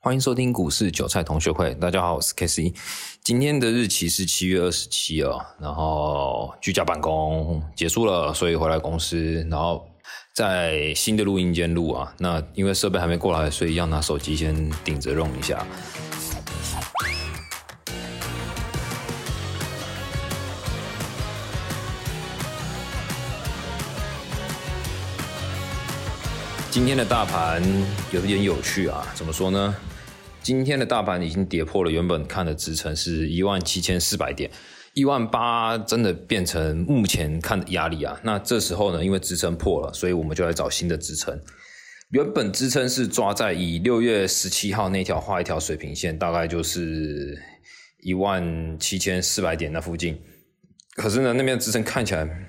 欢迎收听股市韭菜同学会，大家好，我是 K C。今天的日期是七月二十七啊，然后居家办公结束了，所以回来公司，然后在新的录音间录啊。那因为设备还没过来，所以要拿手机先顶着用一下。今天的大盘有点有趣啊，怎么说呢？今天的大盘已经跌破了原本看的支撑是一万七千四百点，一万八真的变成目前看的压力啊。那这时候呢，因为支撑破了，所以我们就来找新的支撑。原本支撑是抓在以六月十七号那条画一条水平线，大概就是一万七千四百点那附近。可是呢，那边的支撑看起来。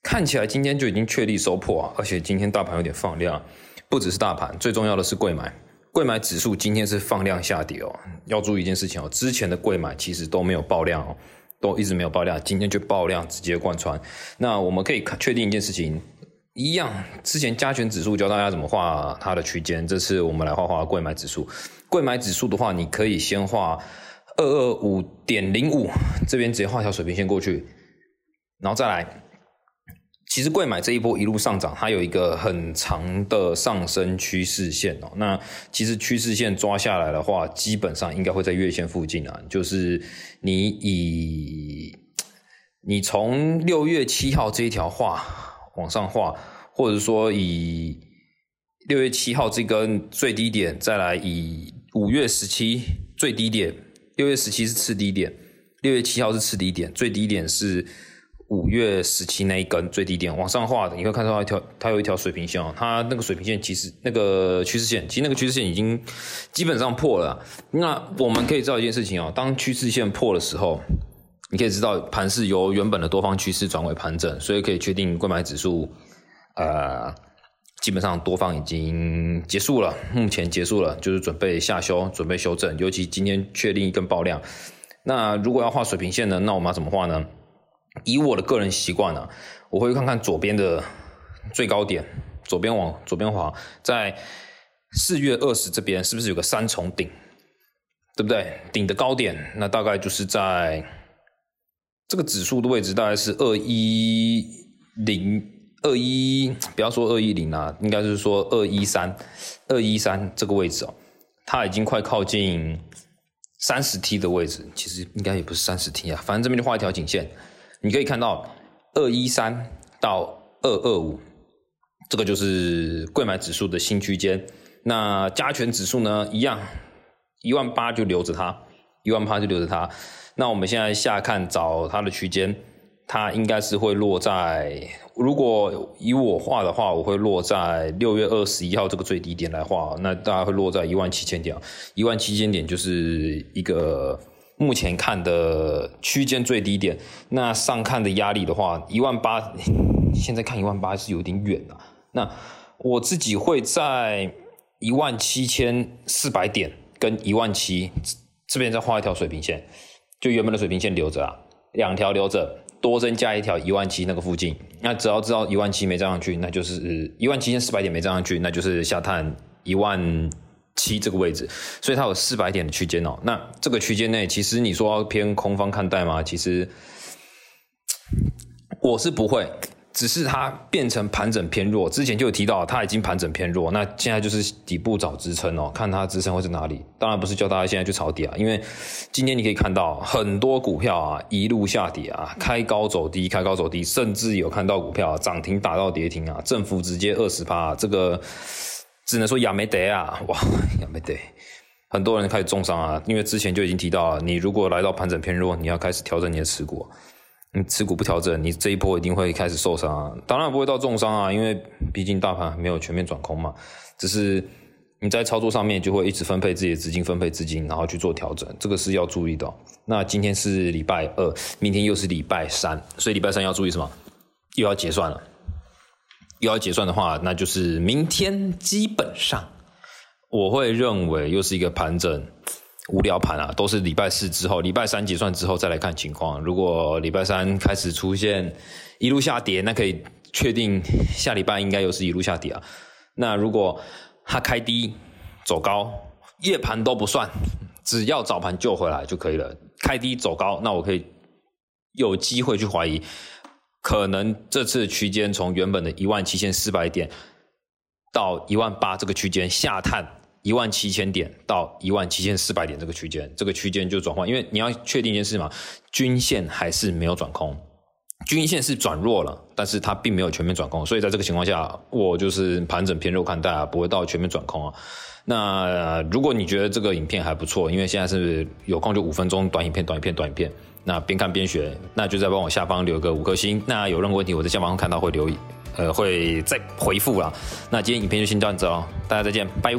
看起来今天就已经确立收破啊，而且今天大盘有点放量，不只是大盘，最重要的是贵买，贵买指数今天是放量下跌哦。要注意一件事情哦，之前的贵买其实都没有爆量哦，都一直没有爆量，今天就爆量直接贯穿。那我们可以确定一件事情，一样，之前加权指数教大家怎么画它的区间，这次我们来画画贵买指数。贵买指数的话，你可以先画二二五点零五，这边直接画条水平线过去，然后再来。其实贵买这一波一路上涨，它有一个很长的上升趋势线哦。那其实趋势线抓下来的话，基本上应该会在月线附近啊。就是你以你从六月七号这一条画往上画，或者说以六月七号这根最低点，再来以五月十七最低点，六月十七是次低点，六月七号是次低点，最低点是。五月十七那一根最低点往上画的，你会看到一条，它有一条水平线哦。它那个水平线其实那个趋势线，其实那个趋势线已经基本上破了。那我们可以知道一件事情哦，当趋势线破的时候，你可以知道盘势由原本的多方趋势转为盘整，所以可以确定购买指数，呃，基本上多方已经结束了，目前结束了，就是准备下修，准备修正。尤其今天确定一根爆量，那如果要画水平线呢，那我们要怎么画呢？以我的个人习惯呢，我会看看左边的最高点，左边往左边滑，在四月二十这边是不是有个三重顶，对不对？顶的高点那大概就是在这个指数的位置，大概是二一零二一，不要说二一零啊，应该是说二一三二一三这个位置哦，它已经快靠近三十 T 的位置，其实应该也不是三十 T 啊，反正这边就画一条颈线。你可以看到二一三到二二五，这个就是贵买指数的新区间。那加权指数呢，一样一万八就留着它，一万八就留着它。那我们现在下看找它的区间，它应该是会落在，如果以我画的话，我会落在六月二十一号这个最低点来画，那大概会落在一万七千点，一万七千点就是一个。目前看的区间最低点，那上看的压力的话，一万八，现在看一万八是有点远了。那我自己会在一万七千四百点跟一万七这边再画一条水平线，就原本的水平线留着啊，两条留着，多增加一条一万七那个附近。那只要知道一万七没站上去，那就是一万七千四百点没站上去，那就是下探一万。七这个位置，所以它有四百点的区间哦。那这个区间内，其实你说偏空方看待吗？其实我是不会，只是它变成盘整偏弱。之前就有提到，它已经盘整偏弱，那现在就是底部找支撑哦，看它支撑会在哪里。当然不是叫大家现在去抄底啊，因为今天你可以看到很多股票啊一路下跌啊，开高走低，开高走低，甚至有看到股票涨停打到跌停啊，振幅直接二十趴，这个。只能说亚没得啊，哇，亚没得，很多人开始重伤啊，因为之前就已经提到了，你如果来到盘整偏弱，你要开始调整你的持股，你持股不调整，你这一波一定会开始受伤啊。当然不会到重伤啊，因为毕竟大盘没有全面转空嘛，只是你在操作上面就会一直分配自己的资金，分配资金，然后去做调整，这个是要注意的。那今天是礼拜二，明天又是礼拜三，所以礼拜三要注意什么？又要结算了。又要结算的话，那就是明天基本上我会认为又是一个盘整无聊盘啊，都是礼拜四之后，礼拜三结算之后再来看情况。如果礼拜三开始出现一路下跌，那可以确定下礼拜应该又是一路下跌啊。那如果它开低走高，夜盘都不算，只要早盘救回来就可以了。开低走高，那我可以有机会去怀疑，可能这次区间从原本的一万七千四百点到一万八这个区间下探一万七千点到一万七千四百点这个区间，这个区间就转换，因为你要确定一件事嘛，均线还是没有转空，均线是转弱了，但是它并没有全面转空，所以在这个情况下，我就是盘整偏弱看待啊，不会到全面转空啊。那如果你觉得这个影片还不错，因为现在是有空就五分钟短影片、短影片、短影片，那边看边学，那就再帮我下方留个五颗星。那有任何问题，我在下方看到会留，呃，会再回复啦。那今天影片就先这样子哦，大家再见，拜。